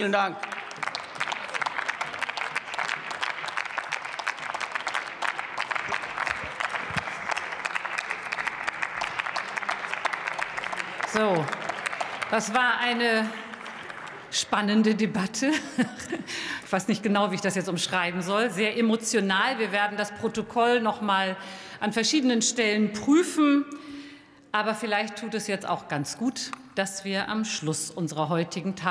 Vielen Dank. So, das war eine spannende Debatte. Ich weiß nicht genau, wie ich das jetzt umschreiben soll. Sehr emotional. Wir werden das Protokoll noch mal an verschiedenen Stellen prüfen. Aber vielleicht tut es jetzt auch ganz gut, dass wir am Schluss unserer heutigen Tagung